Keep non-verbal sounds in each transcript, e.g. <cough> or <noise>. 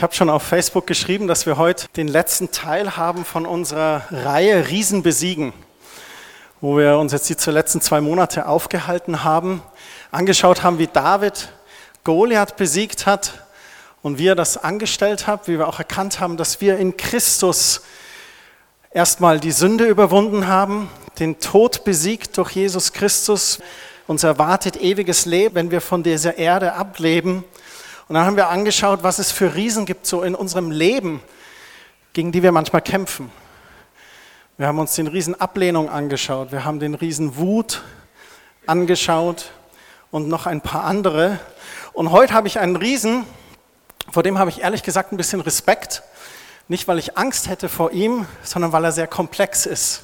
Ich habe schon auf Facebook geschrieben, dass wir heute den letzten Teil haben von unserer Reihe Riesen besiegen, wo wir uns jetzt die letzten zwei Monate aufgehalten haben, angeschaut haben, wie David Goliath besiegt hat und wie er das angestellt hat, wie wir auch erkannt haben, dass wir in Christus erstmal die Sünde überwunden haben, den Tod besiegt durch Jesus Christus. Uns erwartet ewiges Leben, wenn wir von dieser Erde ableben und dann haben wir angeschaut, was es für Riesen gibt so in unserem Leben, gegen die wir manchmal kämpfen. Wir haben uns den Riesen Ablehnung angeschaut, wir haben den Riesen Wut angeschaut und noch ein paar andere. Und heute habe ich einen Riesen, vor dem habe ich ehrlich gesagt ein bisschen Respekt. Nicht, weil ich Angst hätte vor ihm, sondern weil er sehr komplex ist.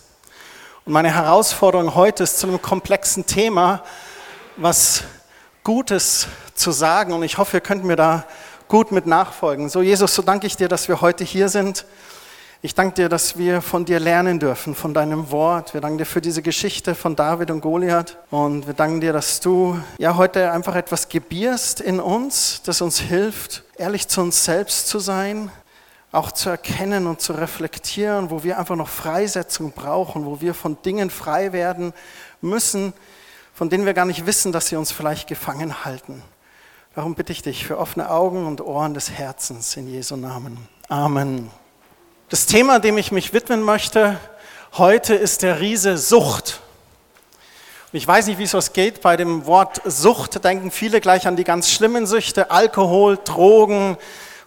Und meine Herausforderung heute ist zu einem komplexen Thema, was Gutes zu sagen und ich hoffe, ihr könnt mir da gut mit nachfolgen. So Jesus, so danke ich dir, dass wir heute hier sind. Ich danke dir, dass wir von dir lernen dürfen, von deinem Wort. Wir danken dir für diese Geschichte von David und Goliath. Und wir danken dir, dass du ja heute einfach etwas gebierst in uns, das uns hilft, ehrlich zu uns selbst zu sein, auch zu erkennen und zu reflektieren, wo wir einfach noch Freisetzung brauchen, wo wir von Dingen frei werden müssen, von denen wir gar nicht wissen, dass sie uns vielleicht gefangen halten. Darum bitte ich dich für offene Augen und Ohren des Herzens in Jesu Namen. Amen. Das Thema, dem ich mich widmen möchte heute, ist der Riese Sucht. Und ich weiß nicht, wie es euch geht. Bei dem Wort Sucht denken viele gleich an die ganz schlimmen Süchte, Alkohol, Drogen,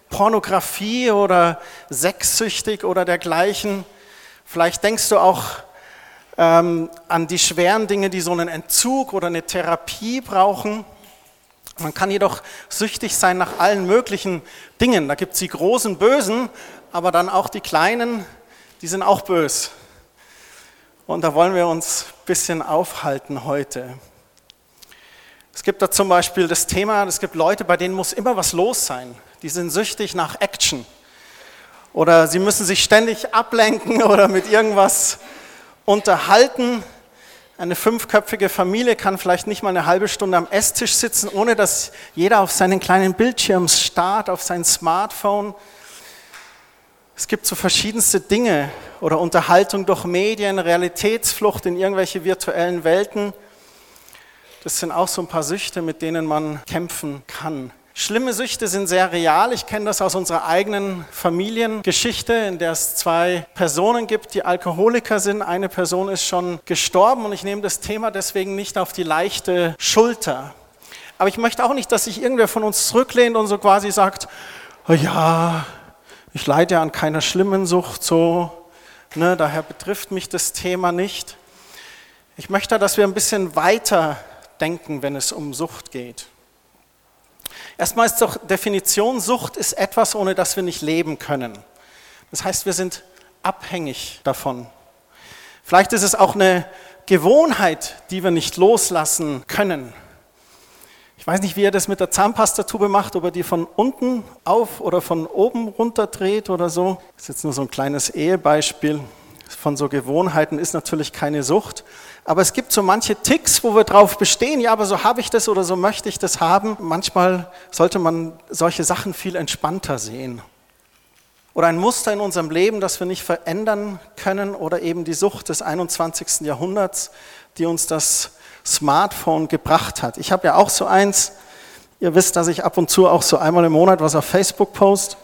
Pornografie oder sexsüchtig oder dergleichen. Vielleicht denkst du auch ähm, an die schweren Dinge, die so einen Entzug oder eine Therapie brauchen. Man kann jedoch süchtig sein nach allen möglichen Dingen. Da gibt es die großen Bösen, aber dann auch die kleinen, die sind auch bös. Und da wollen wir uns ein bisschen aufhalten heute. Es gibt da zum Beispiel das Thema, es gibt Leute, bei denen muss immer was los sein. Die sind süchtig nach Action. Oder sie müssen sich ständig ablenken <laughs> oder mit irgendwas unterhalten. Eine fünfköpfige Familie kann vielleicht nicht mal eine halbe Stunde am Esstisch sitzen, ohne dass jeder auf seinen kleinen Bildschirm starrt, auf sein Smartphone. Es gibt so verschiedenste Dinge oder Unterhaltung durch Medien, Realitätsflucht in irgendwelche virtuellen Welten. Das sind auch so ein paar Süchte, mit denen man kämpfen kann. Schlimme Süchte sind sehr real. Ich kenne das aus unserer eigenen Familiengeschichte, in der es zwei Personen gibt, die Alkoholiker sind. Eine Person ist schon gestorben und ich nehme das Thema deswegen nicht auf die leichte Schulter. Aber ich möchte auch nicht, dass sich irgendwer von uns zurücklehnt und so quasi sagt, oh ja, ich leide ja an keiner schlimmen Sucht, so, ne, daher betrifft mich das Thema nicht. Ich möchte, dass wir ein bisschen weiter denken, wenn es um Sucht geht. Erstmal ist doch Definition, Sucht ist etwas, ohne das wir nicht leben können. Das heißt, wir sind abhängig davon. Vielleicht ist es auch eine Gewohnheit, die wir nicht loslassen können. Ich weiß nicht, wie ihr das mit der Zahnpastatube macht, ob er die von unten auf oder von oben runter dreht oder so. Das ist jetzt nur so ein kleines Ehebeispiel von so Gewohnheiten, ist natürlich keine Sucht. Aber es gibt so manche Ticks, wo wir drauf bestehen, ja, aber so habe ich das oder so möchte ich das haben. Manchmal sollte man solche Sachen viel entspannter sehen. Oder ein Muster in unserem Leben, das wir nicht verändern können oder eben die Sucht des 21. Jahrhunderts, die uns das Smartphone gebracht hat. Ich habe ja auch so eins. Ihr wisst, dass ich ab und zu auch so einmal im Monat was auf Facebook post.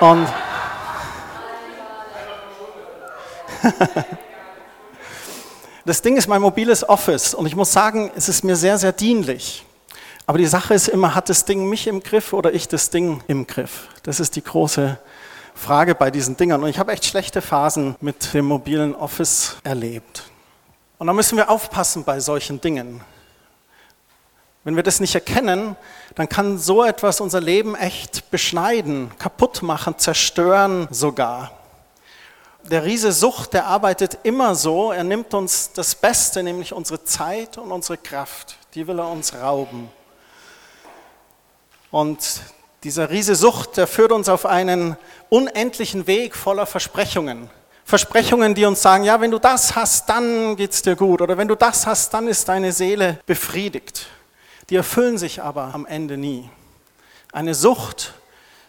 Und <laughs> <laughs> Das Ding ist mein mobiles Office und ich muss sagen, es ist mir sehr, sehr dienlich. Aber die Sache ist immer, hat das Ding mich im Griff oder ich das Ding im Griff? Das ist die große Frage bei diesen Dingern. Und ich habe echt schlechte Phasen mit dem mobilen Office erlebt. Und da müssen wir aufpassen bei solchen Dingen. Wenn wir das nicht erkennen, dann kann so etwas unser Leben echt beschneiden, kaputt machen, zerstören sogar der Riese Sucht, der arbeitet immer so, er nimmt uns das Beste, nämlich unsere Zeit und unsere Kraft, die will er uns rauben. Und dieser Riese Sucht, der führt uns auf einen unendlichen Weg voller Versprechungen. Versprechungen, die uns sagen, ja, wenn du das hast, dann geht's dir gut. Oder wenn du das hast, dann ist deine Seele befriedigt. Die erfüllen sich aber am Ende nie. Eine Sucht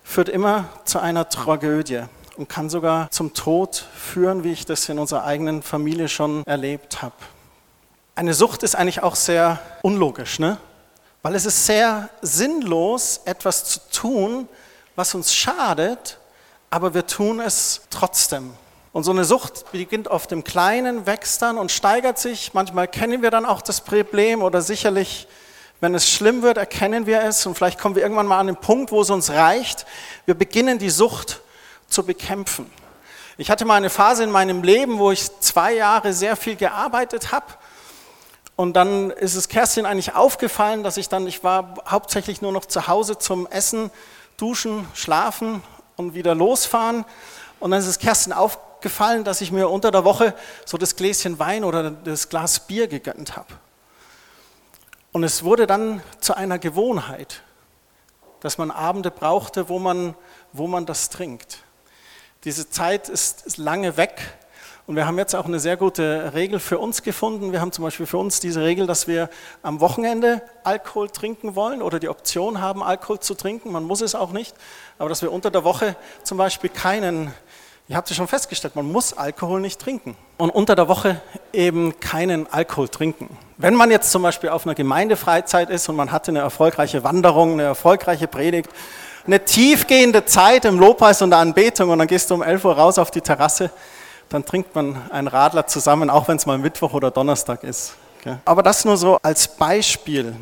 führt immer zu einer Tragödie und kann sogar zum Tod führen, wie ich das in unserer eigenen Familie schon erlebt habe. Eine Sucht ist eigentlich auch sehr unlogisch, ne? weil es ist sehr sinnlos, etwas zu tun, was uns schadet, aber wir tun es trotzdem. Und so eine Sucht beginnt oft im Kleinen, wächst dann und steigert sich. Manchmal kennen wir dann auch das Problem oder sicherlich, wenn es schlimm wird, erkennen wir es und vielleicht kommen wir irgendwann mal an den Punkt, wo es uns reicht. Wir beginnen die Sucht zu bekämpfen. Ich hatte mal eine Phase in meinem Leben, wo ich zwei Jahre sehr viel gearbeitet habe. Und dann ist es Kerstin eigentlich aufgefallen, dass ich dann, ich war hauptsächlich nur noch zu Hause zum Essen, Duschen, Schlafen und wieder losfahren. Und dann ist es Kerstin aufgefallen, dass ich mir unter der Woche so das Gläschen Wein oder das Glas Bier gegönnt habe. Und es wurde dann zu einer Gewohnheit, dass man Abende brauchte, wo man, wo man das trinkt. Diese Zeit ist, ist lange weg und wir haben jetzt auch eine sehr gute Regel für uns gefunden. Wir haben zum Beispiel für uns diese Regel, dass wir am Wochenende Alkohol trinken wollen oder die Option haben, Alkohol zu trinken. Man muss es auch nicht, aber dass wir unter der Woche zum Beispiel keinen, ihr habt es schon festgestellt, man muss Alkohol nicht trinken. Und unter der Woche eben keinen Alkohol trinken. Wenn man jetzt zum Beispiel auf einer Gemeindefreizeit ist und man hatte eine erfolgreiche Wanderung, eine erfolgreiche Predigt, eine tiefgehende Zeit im Lobpreis und der Anbetung und dann gehst du um 11 Uhr raus auf die Terrasse, dann trinkt man einen Radler zusammen, auch wenn es mal Mittwoch oder Donnerstag ist. Aber das nur so als Beispiel.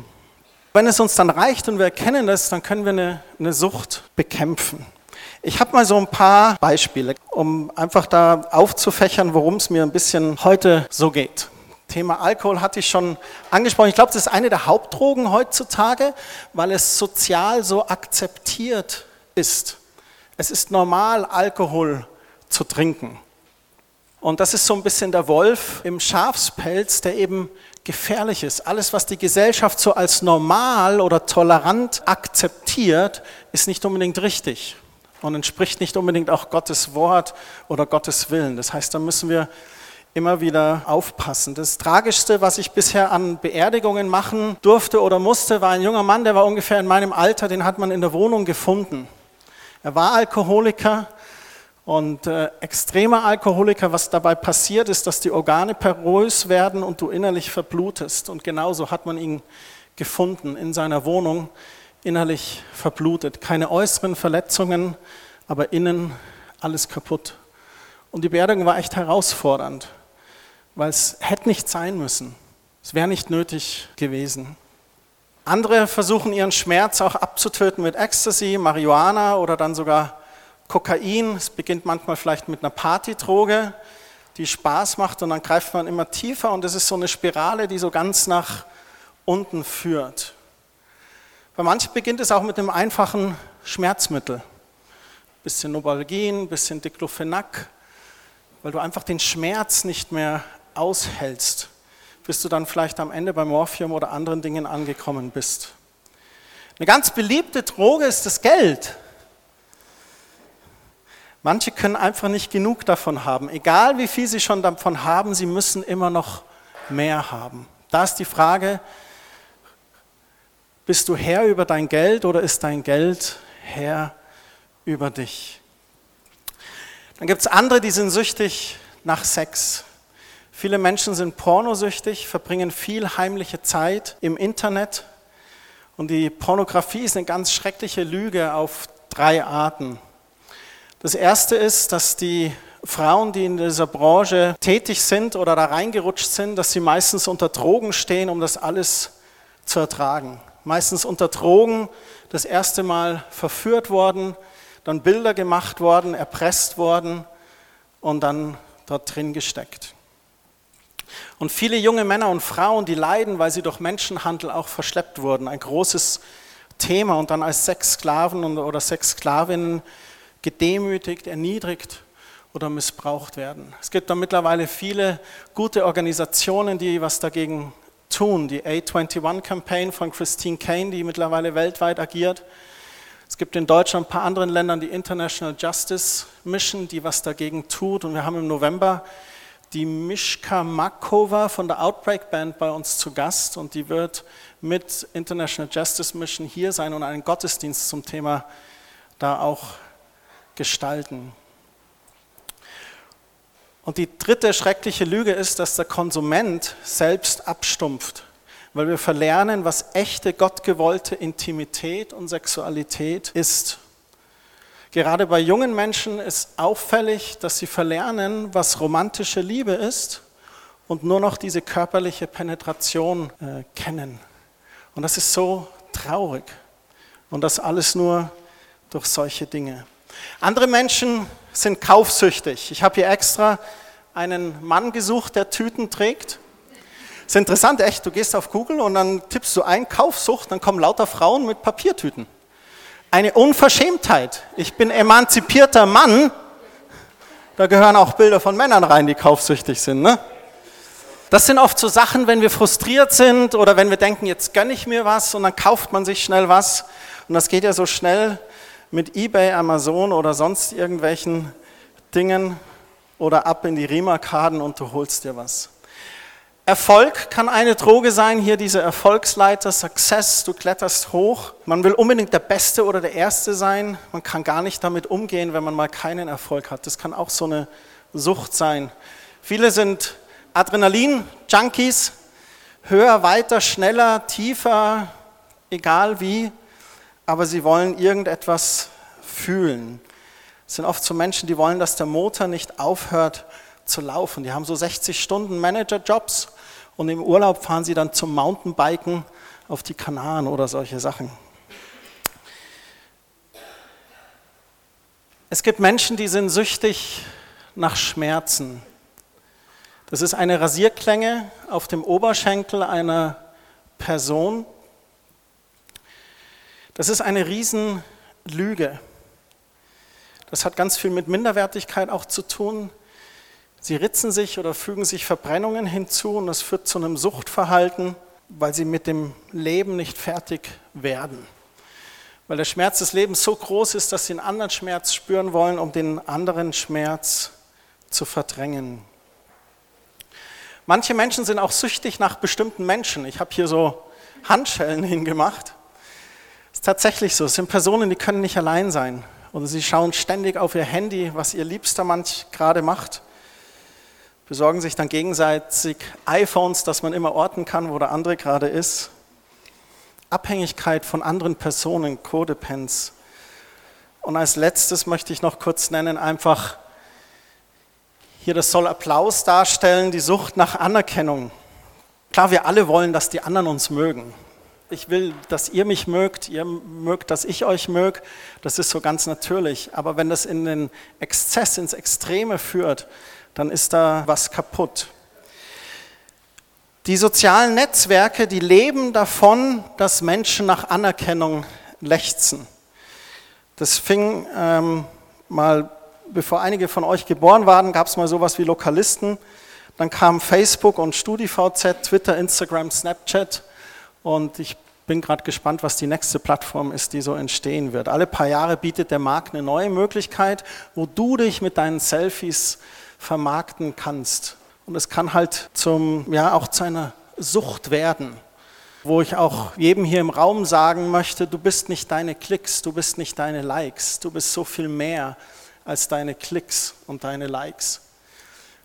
Wenn es uns dann reicht und wir erkennen das, dann können wir eine, eine Sucht bekämpfen. Ich habe mal so ein paar Beispiele, um einfach da aufzufächern, worum es mir ein bisschen heute so geht. Thema Alkohol hatte ich schon angesprochen. Ich glaube, das ist eine der Hauptdrogen heutzutage, weil es sozial so akzeptiert ist. Es ist normal, Alkohol zu trinken. Und das ist so ein bisschen der Wolf im Schafspelz, der eben gefährlich ist. Alles, was die Gesellschaft so als normal oder tolerant akzeptiert, ist nicht unbedingt richtig und entspricht nicht unbedingt auch Gottes Wort oder Gottes Willen. Das heißt, da müssen wir immer wieder aufpassen. Das Tragischste, was ich bisher an Beerdigungen machen durfte oder musste, war ein junger Mann, der war ungefähr in meinem Alter, den hat man in der Wohnung gefunden. Er war Alkoholiker, und äh, extremer Alkoholiker, was dabei passiert, ist, dass die Organe porös werden und du innerlich verblutest. Und genauso hat man ihn gefunden in seiner Wohnung, innerlich verblutet. Keine äußeren Verletzungen, aber innen alles kaputt. Und die Beerdigung war echt herausfordernd, weil es hätte nicht sein müssen. Es wäre nicht nötig gewesen. Andere versuchen ihren Schmerz auch abzutöten mit Ecstasy, Marihuana oder dann sogar Kokain, es beginnt manchmal vielleicht mit einer Partydroge, die Spaß macht und dann greift man immer tiefer und es ist so eine Spirale, die so ganz nach unten führt. Bei manchen beginnt es auch mit einem einfachen Schmerzmittel. Ein bisschen Nobalgin, bisschen Diclofenac, weil du einfach den Schmerz nicht mehr aushältst, bis du dann vielleicht am Ende bei Morphium oder anderen Dingen angekommen bist. Eine ganz beliebte Droge ist das Geld. Manche können einfach nicht genug davon haben. Egal wie viel sie schon davon haben, sie müssen immer noch mehr haben. Da ist die Frage, bist du Herr über dein Geld oder ist dein Geld Herr über dich? Dann gibt es andere, die sind süchtig nach Sex. Viele Menschen sind pornosüchtig, verbringen viel heimliche Zeit im Internet. Und die Pornografie ist eine ganz schreckliche Lüge auf drei Arten. Das erste ist, dass die Frauen, die in dieser Branche tätig sind oder da reingerutscht sind, dass sie meistens unter Drogen stehen, um das alles zu ertragen. Meistens unter Drogen das erste Mal verführt worden, dann Bilder gemacht worden, erpresst worden und dann dort drin gesteckt. Und viele junge Männer und Frauen, die leiden, weil sie durch Menschenhandel auch verschleppt wurden, ein großes Thema und dann als Sexsklaven oder Sexsklavinnen gedemütigt, erniedrigt oder missbraucht werden. Es gibt da mittlerweile viele gute Organisationen, die was dagegen tun. Die A21 Campaign von Christine Kane, die mittlerweile weltweit agiert. Es gibt in Deutschland ein paar anderen Ländern die International Justice Mission, die was dagegen tut. Und wir haben im November die Mishka Makova von der Outbreak Band bei uns zu Gast und die wird mit International Justice Mission hier sein und einen Gottesdienst zum Thema da auch gestalten. Und die dritte schreckliche Lüge ist, dass der Konsument selbst abstumpft, weil wir verlernen, was echte gottgewollte Intimität und Sexualität ist. Gerade bei jungen Menschen ist auffällig, dass sie verlernen, was romantische Liebe ist und nur noch diese körperliche Penetration äh, kennen. Und das ist so traurig. Und das alles nur durch solche Dinge. Andere Menschen sind kaufsüchtig. Ich habe hier extra einen Mann gesucht, der Tüten trägt. Das ist interessant, echt. Du gehst auf Google und dann tippst du ein Kaufsucht, dann kommen lauter Frauen mit Papiertüten. Eine Unverschämtheit. Ich bin emanzipierter Mann. Da gehören auch Bilder von Männern rein, die kaufsüchtig sind. Ne? Das sind oft so Sachen, wenn wir frustriert sind oder wenn wir denken, jetzt gönne ich mir was und dann kauft man sich schnell was. Und das geht ja so schnell mit eBay, Amazon oder sonst irgendwelchen Dingen oder ab in die Riemarkaden und du holst dir was. Erfolg kann eine Droge sein, hier diese Erfolgsleiter, Success, du kletterst hoch. Man will unbedingt der Beste oder der Erste sein. Man kann gar nicht damit umgehen, wenn man mal keinen Erfolg hat. Das kann auch so eine Sucht sein. Viele sind Adrenalin-Junkies, höher, weiter, schneller, tiefer, egal wie, aber sie wollen irgendetwas fühlen. Es sind oft so Menschen, die wollen, dass der Motor nicht aufhört zu laufen. Die haben so 60 Stunden Manager-Jobs und im Urlaub fahren sie dann zum Mountainbiken auf die Kanaren oder solche Sachen. Es gibt Menschen, die sind süchtig nach Schmerzen. Das ist eine Rasierklänge auf dem Oberschenkel einer Person. Das ist eine Riesenlüge. Das hat ganz viel mit Minderwertigkeit auch zu tun. Sie ritzen sich oder fügen sich Verbrennungen hinzu und das führt zu einem Suchtverhalten, weil sie mit dem Leben nicht fertig werden. Weil der Schmerz des Lebens so groß ist, dass sie einen anderen Schmerz spüren wollen, um den anderen Schmerz zu verdrängen. Manche Menschen sind auch süchtig nach bestimmten Menschen. Ich habe hier so Handschellen <laughs> hingemacht. Ist tatsächlich so. Es sind Personen, die können nicht allein sein. Oder sie schauen ständig auf ihr Handy, was ihr Liebster manch gerade macht. Besorgen sich dann gegenseitig iPhones, dass man immer orten kann, wo der andere gerade ist. Abhängigkeit von anderen Personen, Codepends. Und als letztes möchte ich noch kurz nennen, einfach hier, das soll Applaus darstellen, die Sucht nach Anerkennung. Klar, wir alle wollen, dass die anderen uns mögen. Ich will, dass ihr mich mögt, ihr mögt, dass ich euch mög. Das ist so ganz natürlich. Aber wenn das in den Exzess, ins Extreme führt, dann ist da was kaputt. Die sozialen Netzwerke, die leben davon, dass Menschen nach Anerkennung lechzen. Das fing ähm, mal bevor einige von euch geboren waren, gab es mal sowas wie Lokalisten. Dann kam Facebook und StudiVZ, Twitter, Instagram, Snapchat. Und ich bin gerade gespannt, was die nächste Plattform ist, die so entstehen wird. Alle paar Jahre bietet der Markt eine neue Möglichkeit, wo du dich mit deinen Selfies vermarkten kannst. Und es kann halt zum, ja, auch zu einer Sucht werden, wo ich auch jedem hier im Raum sagen möchte, du bist nicht deine Klicks, du bist nicht deine Likes, du bist so viel mehr als deine Klicks und deine Likes.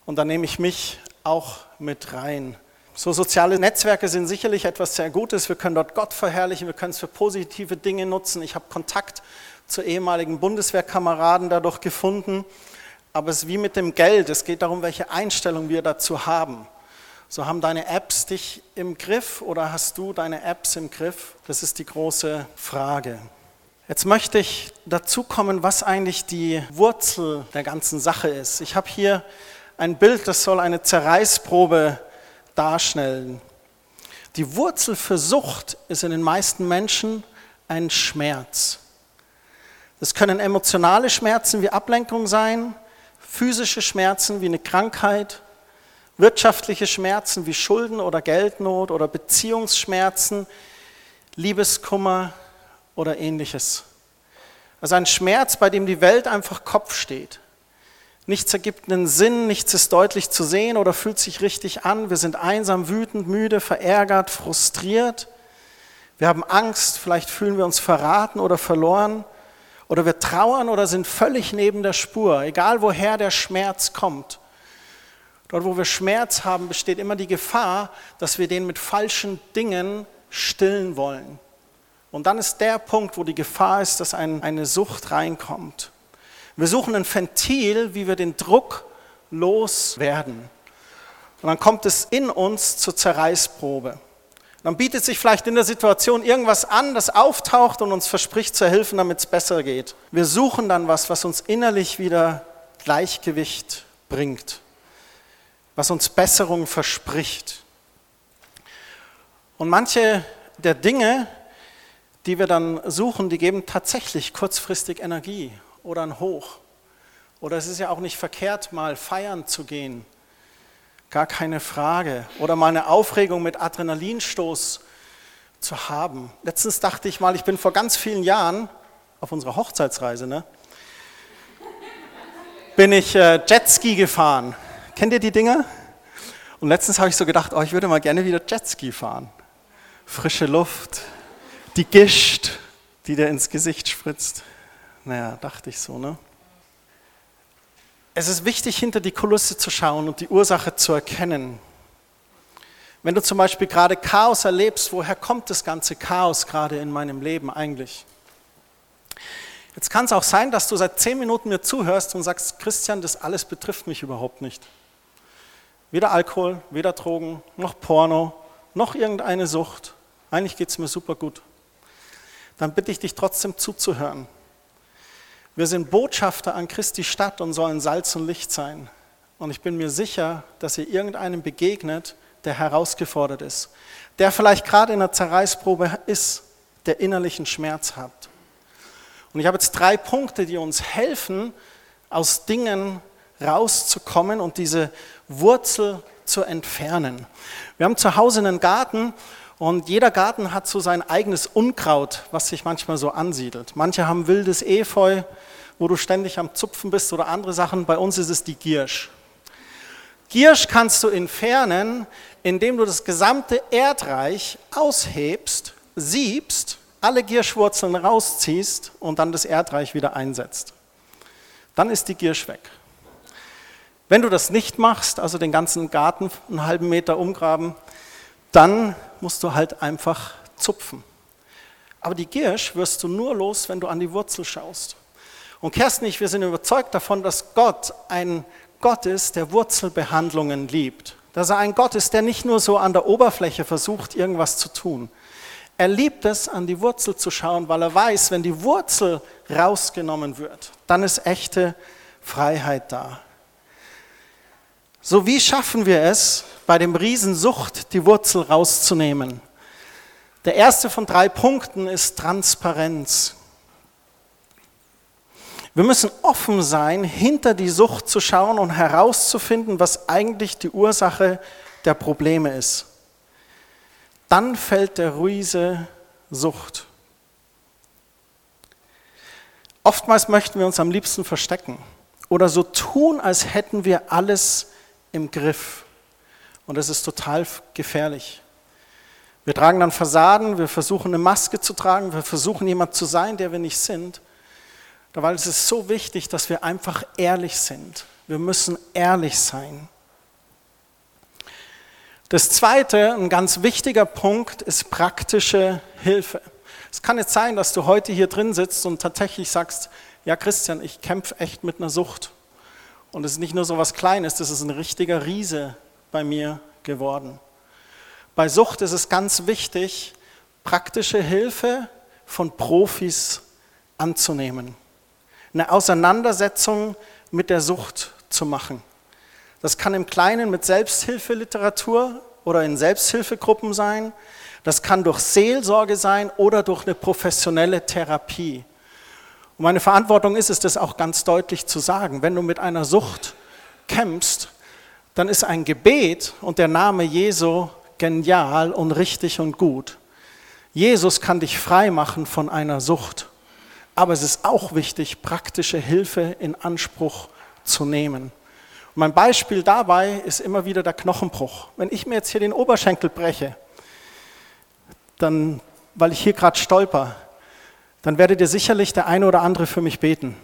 Und da nehme ich mich auch mit rein. So soziale Netzwerke sind sicherlich etwas sehr Gutes. Wir können dort Gott verherrlichen, wir können es für positive Dinge nutzen. Ich habe Kontakt zu ehemaligen Bundeswehrkameraden dadurch gefunden. Aber es ist wie mit dem Geld. Es geht darum, welche Einstellung wir dazu haben. So haben deine Apps dich im Griff oder hast du deine Apps im Griff? Das ist die große Frage. Jetzt möchte ich dazu kommen, was eigentlich die Wurzel der ganzen Sache ist. Ich habe hier ein Bild, das soll eine Zerreißprobe darstellen. Die Wurzel für Sucht ist in den meisten Menschen ein Schmerz. Das können emotionale Schmerzen wie Ablenkung sein, physische Schmerzen wie eine Krankheit, wirtschaftliche Schmerzen wie Schulden oder Geldnot oder Beziehungsschmerzen, Liebeskummer, oder ähnliches. Also ein Schmerz, bei dem die Welt einfach Kopf steht. Nichts ergibt einen Sinn, nichts ist deutlich zu sehen oder fühlt sich richtig an. Wir sind einsam, wütend, müde, verärgert, frustriert. Wir haben Angst, vielleicht fühlen wir uns verraten oder verloren. Oder wir trauern oder sind völlig neben der Spur, egal woher der Schmerz kommt. Dort, wo wir Schmerz haben, besteht immer die Gefahr, dass wir den mit falschen Dingen stillen wollen. Und dann ist der Punkt, wo die Gefahr ist, dass ein, eine Sucht reinkommt. Wir suchen ein Ventil, wie wir den Druck loswerden. Und dann kommt es in uns zur Zerreißprobe. Dann bietet sich vielleicht in der Situation irgendwas an, das auftaucht und uns verspricht zu helfen, damit es besser geht. Wir suchen dann was, was uns innerlich wieder Gleichgewicht bringt, was uns Besserung verspricht. Und manche der Dinge, die wir dann suchen, die geben tatsächlich kurzfristig Energie oder ein Hoch. Oder es ist ja auch nicht verkehrt, mal feiern zu gehen. Gar keine Frage. Oder mal eine Aufregung mit Adrenalinstoß zu haben. Letztens dachte ich mal, ich bin vor ganz vielen Jahren auf unserer Hochzeitsreise, ne, bin ich äh, Jetski gefahren. Kennt ihr die Dinger? Und letztens habe ich so gedacht, oh, ich würde mal gerne wieder Jetski fahren. Frische Luft, die Gischt, die dir ins Gesicht spritzt. Naja, dachte ich so, ne? Es ist wichtig, hinter die Kulisse zu schauen und die Ursache zu erkennen. Wenn du zum Beispiel gerade Chaos erlebst, woher kommt das ganze Chaos gerade in meinem Leben eigentlich? Jetzt kann es auch sein, dass du seit zehn Minuten mir zuhörst und sagst, Christian, das alles betrifft mich überhaupt nicht. Weder Alkohol, weder Drogen, noch Porno, noch irgendeine Sucht. Eigentlich geht es mir super gut. Dann bitte ich dich trotzdem zuzuhören. Wir sind Botschafter an Christi Stadt und sollen Salz und Licht sein. Und ich bin mir sicher, dass ihr irgendeinem begegnet, der herausgefordert ist, der vielleicht gerade in einer Zerreißprobe ist, der innerlichen Schmerz hat. Und ich habe jetzt drei Punkte, die uns helfen, aus Dingen rauszukommen und diese Wurzel zu entfernen. Wir haben zu Hause einen Garten und jeder Garten hat so sein eigenes Unkraut, was sich manchmal so ansiedelt. Manche haben wildes Efeu, wo du ständig am Zupfen bist oder andere Sachen. Bei uns ist es die Giersch. Giersch kannst du entfernen, indem du das gesamte Erdreich aushebst, siebst, alle Gierschwurzeln rausziehst und dann das Erdreich wieder einsetzt. Dann ist die Giersch weg. Wenn du das nicht machst, also den ganzen Garten einen halben Meter umgraben, dann musst du halt einfach zupfen. Aber die Giersch wirst du nur los, wenn du an die Wurzel schaust. Und Kerstin ich, wir sind überzeugt davon, dass Gott ein Gott ist, der Wurzelbehandlungen liebt. Dass er ein Gott ist, der nicht nur so an der Oberfläche versucht, irgendwas zu tun. Er liebt es, an die Wurzel zu schauen, weil er weiß, wenn die Wurzel rausgenommen wird, dann ist echte Freiheit da. So wie schaffen wir es, bei dem Riesensucht die Wurzel rauszunehmen? Der erste von drei Punkten ist Transparenz. Wir müssen offen sein, hinter die Sucht zu schauen und herauszufinden, was eigentlich die Ursache der Probleme ist. Dann fällt der Riese Sucht. Oftmals möchten wir uns am liebsten verstecken oder so tun, als hätten wir alles im Griff. Und das ist total gefährlich. Wir tragen dann Fassaden, wir versuchen eine Maske zu tragen, wir versuchen jemand zu sein, der wir nicht sind. Es ist so wichtig, dass wir einfach ehrlich sind. Wir müssen ehrlich sein. Das zweite, ein ganz wichtiger Punkt, ist praktische Hilfe. Es kann jetzt sein, dass du heute hier drin sitzt und tatsächlich sagst, ja Christian, ich kämpfe echt mit einer Sucht. Und es ist nicht nur so was Kleines, das ist ein richtiger Riese bei mir geworden. Bei Sucht ist es ganz wichtig, praktische Hilfe von Profis anzunehmen eine Auseinandersetzung mit der Sucht zu machen. Das kann im Kleinen mit Selbsthilfeliteratur oder in Selbsthilfegruppen sein. Das kann durch Seelsorge sein oder durch eine professionelle Therapie. Und meine Verantwortung ist es, das auch ganz deutlich zu sagen. Wenn du mit einer Sucht kämpfst, dann ist ein Gebet und der Name Jesu genial und richtig und gut. Jesus kann dich frei machen von einer Sucht. Aber es ist auch wichtig, praktische Hilfe in Anspruch zu nehmen. Und mein Beispiel dabei ist immer wieder der Knochenbruch. Wenn ich mir jetzt hier den Oberschenkel breche, dann, weil ich hier gerade stolper, dann werdet ihr sicherlich der eine oder andere für mich beten.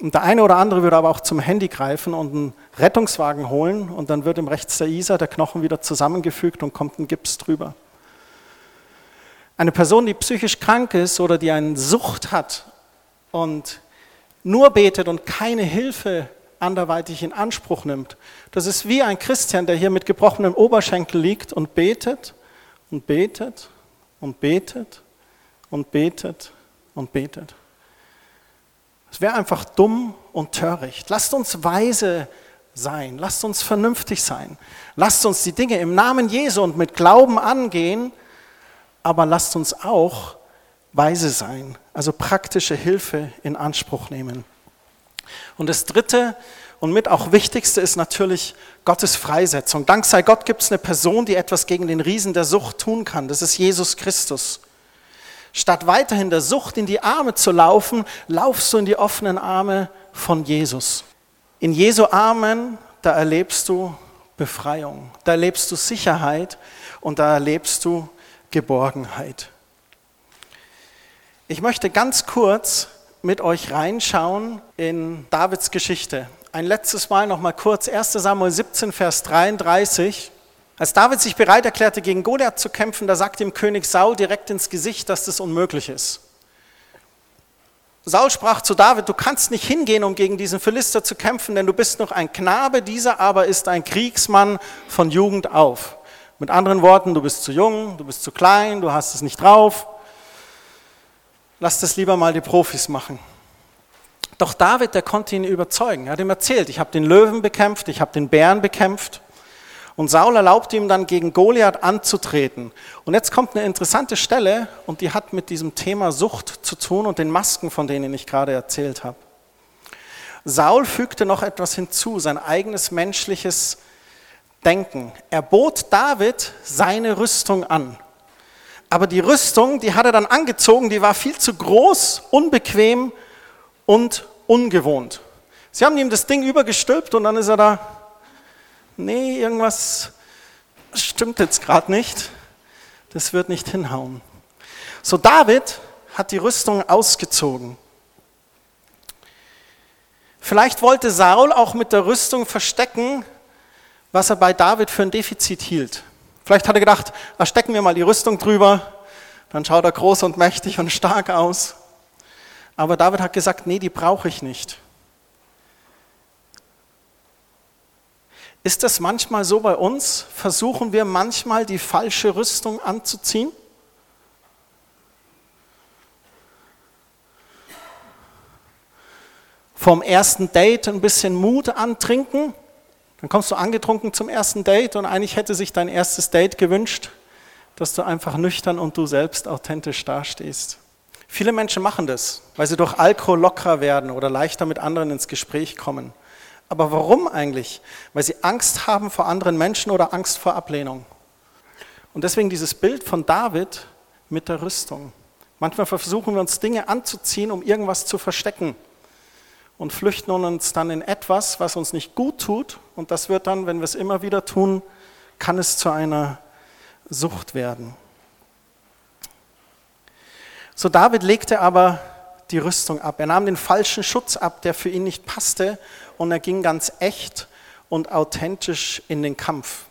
Und der eine oder andere würde aber auch zum Handy greifen und einen Rettungswagen holen und dann wird im rechts der Isar der Knochen wieder zusammengefügt und kommt ein Gips drüber. Eine Person, die psychisch krank ist oder die eine Sucht hat und nur betet und keine Hilfe anderweitig in Anspruch nimmt, das ist wie ein Christian, der hier mit gebrochenem Oberschenkel liegt und betet und betet und betet und betet und betet. Es wäre einfach dumm und töricht. Lasst uns weise sein, lasst uns vernünftig sein, lasst uns die Dinge im Namen Jesu und mit Glauben angehen, aber lasst uns auch weise sein, also praktische Hilfe in Anspruch nehmen. Und das Dritte und mit auch Wichtigste ist natürlich Gottes Freisetzung. Dank sei Gott gibt es eine Person, die etwas gegen den Riesen der Sucht tun kann. Das ist Jesus Christus. Statt weiterhin der Sucht in die Arme zu laufen, laufst du in die offenen Arme von Jesus. In Jesu Armen, da erlebst du Befreiung, da erlebst du Sicherheit und da erlebst du Geborgenheit. Ich möchte ganz kurz mit euch reinschauen in Davids Geschichte. Ein letztes Mal noch mal kurz 1 Samuel 17 Vers 33. Als David sich bereit erklärte, gegen Goliath zu kämpfen, da sagte ihm König Saul direkt ins Gesicht, dass das unmöglich ist. Saul sprach zu David, du kannst nicht hingehen, um gegen diesen Philister zu kämpfen, denn du bist noch ein Knabe, dieser aber ist ein Kriegsmann von Jugend auf. Mit anderen Worten, du bist zu jung, du bist zu klein, du hast es nicht drauf. Lass das lieber mal die Profis machen. Doch David, der konnte ihn überzeugen. Er hat ihm erzählt, ich habe den Löwen bekämpft, ich habe den Bären bekämpft. Und Saul erlaubt ihm dann gegen Goliath anzutreten. Und jetzt kommt eine interessante Stelle und die hat mit diesem Thema Sucht zu tun und den Masken, von denen ich gerade erzählt habe. Saul fügte noch etwas hinzu, sein eigenes menschliches Denken. Er bot David seine Rüstung an. Aber die Rüstung, die hat er dann angezogen, die war viel zu groß, unbequem und ungewohnt. Sie haben ihm das Ding übergestülpt und dann ist er da nee, irgendwas stimmt jetzt gerade nicht, das wird nicht hinhauen. So David hat die Rüstung ausgezogen. Vielleicht wollte Saul auch mit der Rüstung verstecken, was er bei David für ein Defizit hielt. Vielleicht hat er gedacht, da stecken wir mal die Rüstung drüber, dann schaut er groß und mächtig und stark aus. Aber David hat gesagt, nee, die brauche ich nicht. Ist das manchmal so bei uns? Versuchen wir manchmal die falsche Rüstung anzuziehen? Vom ersten Date ein bisschen Mut antrinken, dann kommst du angetrunken zum ersten Date und eigentlich hätte sich dein erstes Date gewünscht, dass du einfach nüchtern und du selbst authentisch dastehst. Viele Menschen machen das, weil sie durch Alkohol lockerer werden oder leichter mit anderen ins Gespräch kommen. Aber warum eigentlich? Weil sie Angst haben vor anderen Menschen oder Angst vor Ablehnung. Und deswegen dieses Bild von David mit der Rüstung. Manchmal versuchen wir uns Dinge anzuziehen, um irgendwas zu verstecken und flüchten uns dann in etwas, was uns nicht gut tut. Und das wird dann, wenn wir es immer wieder tun, kann es zu einer Sucht werden. So David legte aber die Rüstung ab. Er nahm den falschen Schutz ab, der für ihn nicht passte, und er ging ganz echt und authentisch in den Kampf.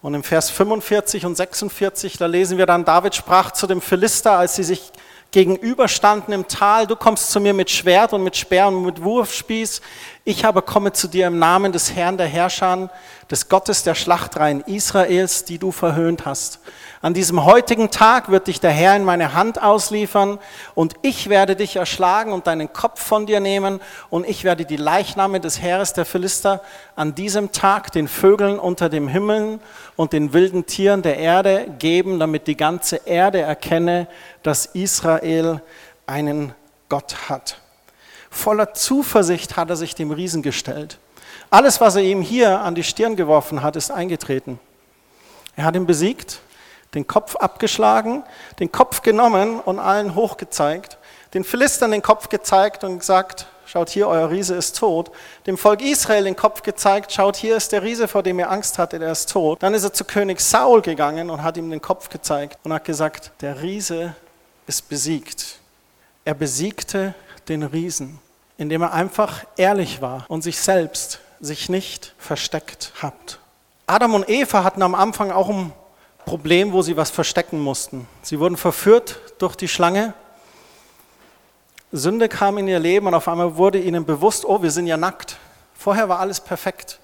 Und im Vers 45 und 46, da lesen wir dann, David sprach zu dem Philister, als sie sich gegenüberstanden im Tal, du kommst zu mir mit Schwert und mit Speer und mit Wurfspieß, ich aber komme zu dir im Namen des Herrn der Herrscher, des Gottes der Schlachtreihen Israels, die du verhöhnt hast. An diesem heutigen Tag wird dich der Herr in meine Hand ausliefern und ich werde dich erschlagen und deinen Kopf von dir nehmen und ich werde die Leichname des Heeres der Philister an diesem Tag den Vögeln unter dem Himmel und den wilden Tieren der Erde geben, damit die ganze Erde erkenne, dass Israel einen Gott hat. Voller Zuversicht hat er sich dem Riesen gestellt. Alles, was er ihm hier an die Stirn geworfen hat, ist eingetreten. Er hat ihn besiegt den Kopf abgeschlagen, den Kopf genommen und allen hochgezeigt, den Philistern den Kopf gezeigt und gesagt, schaut hier, euer Riese ist tot. Dem Volk Israel den Kopf gezeigt, schaut hier ist der Riese, vor dem ihr Angst hattet, der ist tot. Dann ist er zu König Saul gegangen und hat ihm den Kopf gezeigt und hat gesagt, der Riese ist besiegt. Er besiegte den Riesen, indem er einfach ehrlich war und sich selbst sich nicht versteckt hat. Adam und Eva hatten am Anfang auch ein Problem, wo sie was verstecken mussten. Sie wurden verführt durch die Schlange. Sünde kam in ihr Leben und auf einmal wurde ihnen bewusst, oh, wir sind ja nackt. Vorher war alles perfekt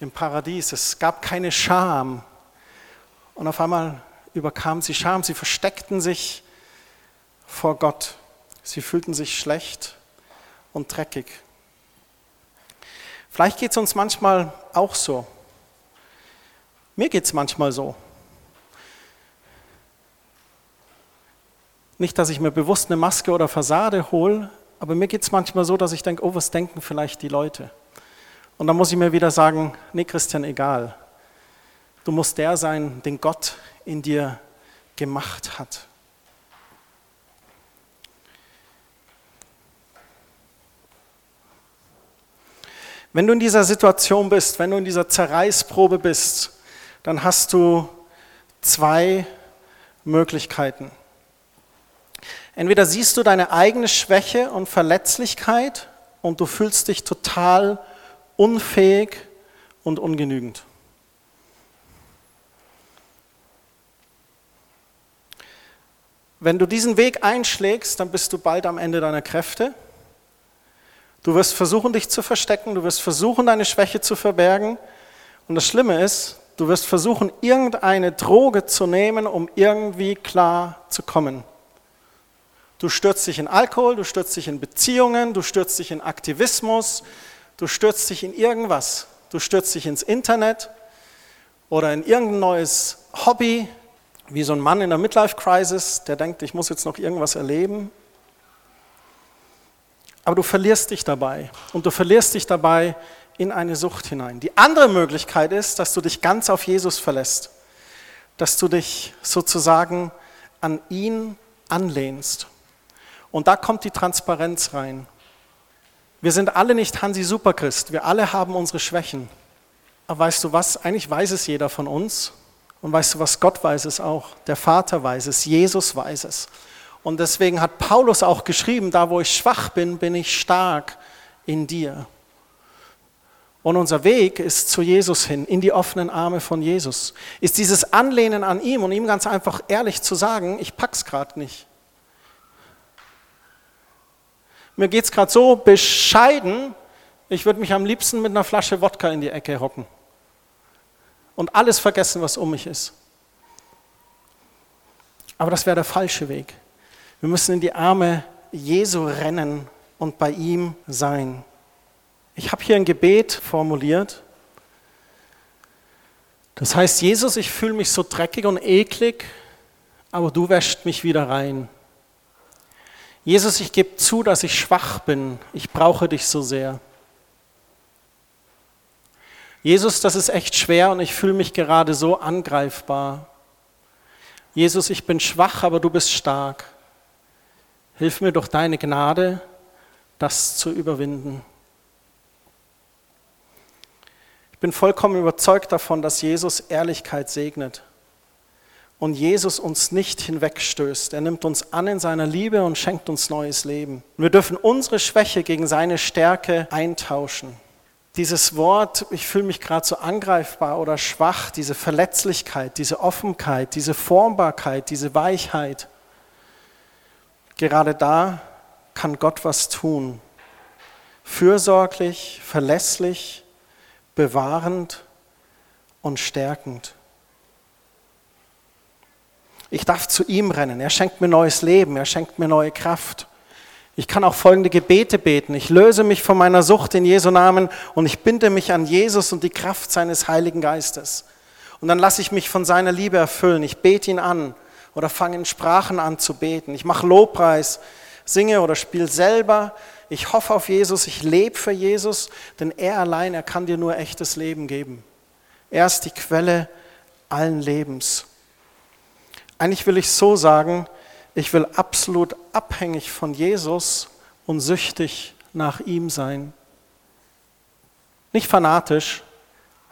im Paradies. Es gab keine Scham. Und auf einmal überkam sie Scham. Sie versteckten sich vor Gott. Sie fühlten sich schlecht und dreckig. Vielleicht geht es uns manchmal auch so. Mir geht es manchmal so. Nicht, dass ich mir bewusst eine Maske oder Fassade hole, aber mir geht es manchmal so, dass ich denke, oh, was denken vielleicht die Leute? Und dann muss ich mir wieder sagen, nee, Christian, egal. Du musst der sein, den Gott in dir gemacht hat. Wenn du in dieser Situation bist, wenn du in dieser Zerreißprobe bist, dann hast du zwei Möglichkeiten. Entweder siehst du deine eigene Schwäche und Verletzlichkeit und du fühlst dich total unfähig und ungenügend. Wenn du diesen Weg einschlägst, dann bist du bald am Ende deiner Kräfte. Du wirst versuchen, dich zu verstecken, du wirst versuchen, deine Schwäche zu verbergen. Und das Schlimme ist, du wirst versuchen, irgendeine Droge zu nehmen, um irgendwie klar zu kommen. Du stürzt dich in Alkohol, du stürzt dich in Beziehungen, du stürzt dich in Aktivismus, du stürzt dich in irgendwas. Du stürzt dich ins Internet oder in irgendein neues Hobby, wie so ein Mann in der Midlife-Crisis, der denkt, ich muss jetzt noch irgendwas erleben. Aber du verlierst dich dabei und du verlierst dich dabei in eine Sucht hinein. Die andere Möglichkeit ist, dass du dich ganz auf Jesus verlässt, dass du dich sozusagen an ihn anlehnst. Und da kommt die Transparenz rein. Wir sind alle nicht Hansi Superchrist, wir alle haben unsere Schwächen. Aber weißt du was, eigentlich weiß es jeder von uns. Und weißt du was, Gott weiß es auch, der Vater weiß es, Jesus weiß es. Und deswegen hat Paulus auch geschrieben, da wo ich schwach bin, bin ich stark in dir. Und unser Weg ist zu Jesus hin, in die offenen Arme von Jesus. Ist dieses Anlehnen an ihm und ihm ganz einfach ehrlich zu sagen, ich pack's gerade nicht. Mir geht's gerade so bescheiden, ich würde mich am liebsten mit einer Flasche Wodka in die Ecke hocken und alles vergessen, was um mich ist. Aber das wäre der falsche Weg. Wir müssen in die Arme Jesu rennen und bei ihm sein. Ich habe hier ein Gebet formuliert. Das heißt, Jesus, ich fühle mich so dreckig und eklig, aber du wäscht mich wieder rein. Jesus, ich gebe zu, dass ich schwach bin. Ich brauche dich so sehr. Jesus, das ist echt schwer und ich fühle mich gerade so angreifbar. Jesus, ich bin schwach, aber du bist stark. Hilf mir durch deine Gnade, das zu überwinden. Ich bin vollkommen überzeugt davon, dass Jesus Ehrlichkeit segnet und Jesus uns nicht hinwegstößt. Er nimmt uns an in seiner Liebe und schenkt uns neues Leben. Wir dürfen unsere Schwäche gegen seine Stärke eintauschen. Dieses Wort, ich fühle mich gerade so angreifbar oder schwach, diese Verletzlichkeit, diese Offenheit, diese Formbarkeit, diese Weichheit, Gerade da kann Gott was tun. Fürsorglich, verlässlich, bewahrend und stärkend. Ich darf zu ihm rennen. Er schenkt mir neues Leben. Er schenkt mir neue Kraft. Ich kann auch folgende Gebete beten. Ich löse mich von meiner Sucht in Jesu Namen und ich binde mich an Jesus und die Kraft seines Heiligen Geistes. Und dann lasse ich mich von seiner Liebe erfüllen. Ich bete ihn an oder fange in Sprachen an zu beten. Ich mache Lobpreis, singe oder spiele selber. Ich hoffe auf Jesus, ich lebe für Jesus, denn er allein, er kann dir nur echtes Leben geben. Er ist die Quelle allen Lebens. Eigentlich will ich so sagen, ich will absolut abhängig von Jesus und süchtig nach ihm sein. Nicht fanatisch,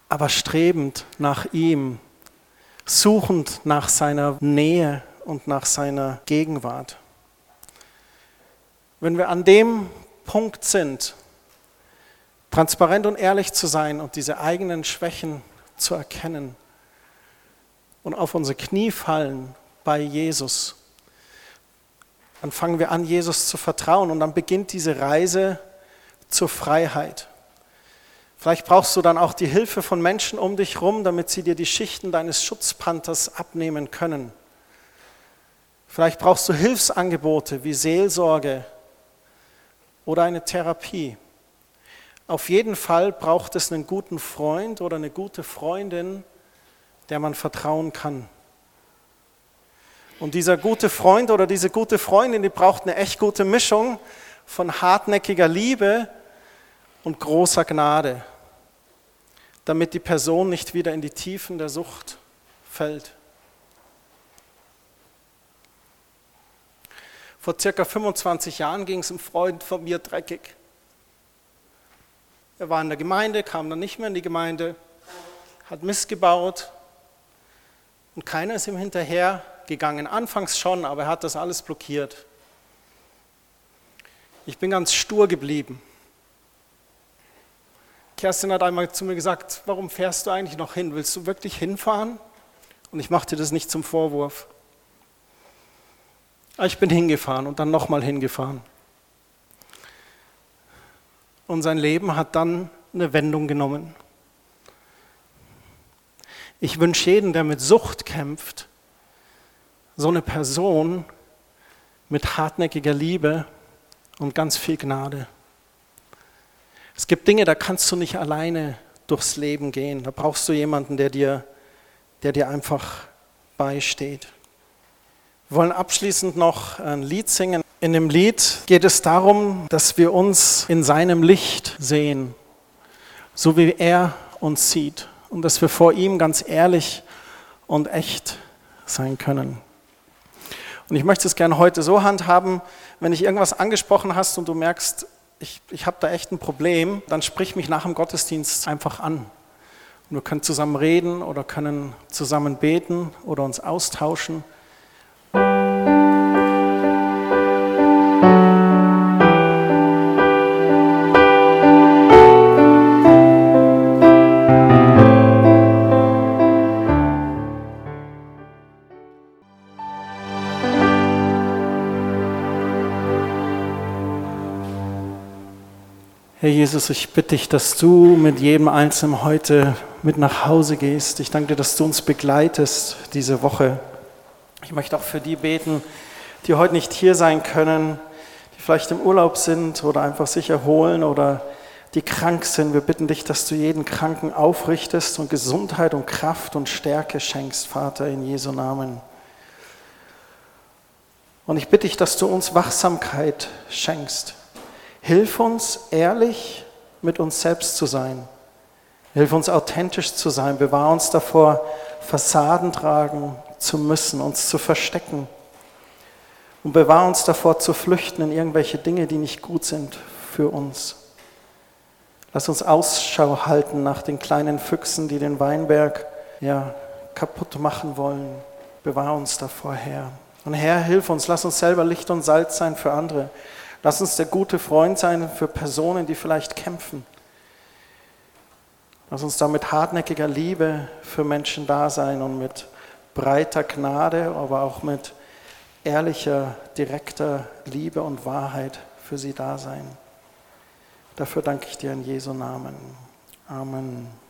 aber strebend nach ihm suchend nach seiner Nähe und nach seiner Gegenwart. Wenn wir an dem Punkt sind, transparent und ehrlich zu sein und diese eigenen Schwächen zu erkennen und auf unsere Knie fallen bei Jesus, dann fangen wir an, Jesus zu vertrauen und dann beginnt diese Reise zur Freiheit. Vielleicht brauchst du dann auch die Hilfe von Menschen um dich herum, damit sie dir die Schichten deines Schutzpanthers abnehmen können. Vielleicht brauchst du Hilfsangebote wie Seelsorge oder eine Therapie. Auf jeden Fall braucht es einen guten Freund oder eine gute Freundin, der man vertrauen kann. Und dieser gute Freund oder diese gute Freundin, die braucht eine echt gute Mischung von hartnäckiger Liebe und großer Gnade, damit die Person nicht wieder in die Tiefen der Sucht fällt. Vor circa 25 Jahren ging es einem Freund von mir dreckig. Er war in der Gemeinde, kam dann nicht mehr in die Gemeinde, hat Mist gebaut und keiner ist ihm hinterher gegangen. Anfangs schon, aber er hat das alles blockiert. Ich bin ganz stur geblieben. Kerstin hat einmal zu mir gesagt, warum fährst du eigentlich noch hin? Willst du wirklich hinfahren? Und ich machte das nicht zum Vorwurf. Aber ich bin hingefahren und dann nochmal hingefahren. Und sein Leben hat dann eine Wendung genommen. Ich wünsche jedem, der mit Sucht kämpft, so eine Person mit hartnäckiger Liebe und ganz viel Gnade. Es gibt Dinge, da kannst du nicht alleine durchs Leben gehen. Da brauchst du jemanden, der dir, der dir einfach beisteht. Wir wollen abschließend noch ein Lied singen. In dem Lied geht es darum, dass wir uns in seinem Licht sehen, so wie er uns sieht und dass wir vor ihm ganz ehrlich und echt sein können. Und ich möchte es gerne heute so handhaben, wenn ich irgendwas angesprochen hast und du merkst, ich, ich habe da echt ein Problem, dann sprich mich nach dem Gottesdienst einfach an. Und wir können zusammen reden oder können zusammen beten oder uns austauschen. Herr Jesus, ich bitte dich, dass du mit jedem Einzelnen heute mit nach Hause gehst. Ich danke dir, dass du uns begleitest diese Woche. Ich möchte auch für die beten, die heute nicht hier sein können, die vielleicht im Urlaub sind oder einfach sich erholen oder die krank sind. Wir bitten dich, dass du jeden Kranken aufrichtest und Gesundheit und Kraft und Stärke schenkst, Vater, in Jesu Namen. Und ich bitte dich, dass du uns Wachsamkeit schenkst Hilf uns, ehrlich mit uns selbst zu sein. Hilf uns, authentisch zu sein. Bewahr uns davor, Fassaden tragen zu müssen, uns zu verstecken. Und bewahr uns davor, zu flüchten in irgendwelche Dinge, die nicht gut sind für uns. Lass uns Ausschau halten nach den kleinen Füchsen, die den Weinberg ja, kaputt machen wollen. Bewahr uns davor, Herr. Und Herr, hilf uns, lass uns selber Licht und Salz sein für andere. Lass uns der gute Freund sein für Personen, die vielleicht kämpfen. Lass uns da mit hartnäckiger Liebe für Menschen da sein und mit breiter Gnade, aber auch mit ehrlicher, direkter Liebe und Wahrheit für sie da sein. Dafür danke ich dir in Jesu Namen. Amen.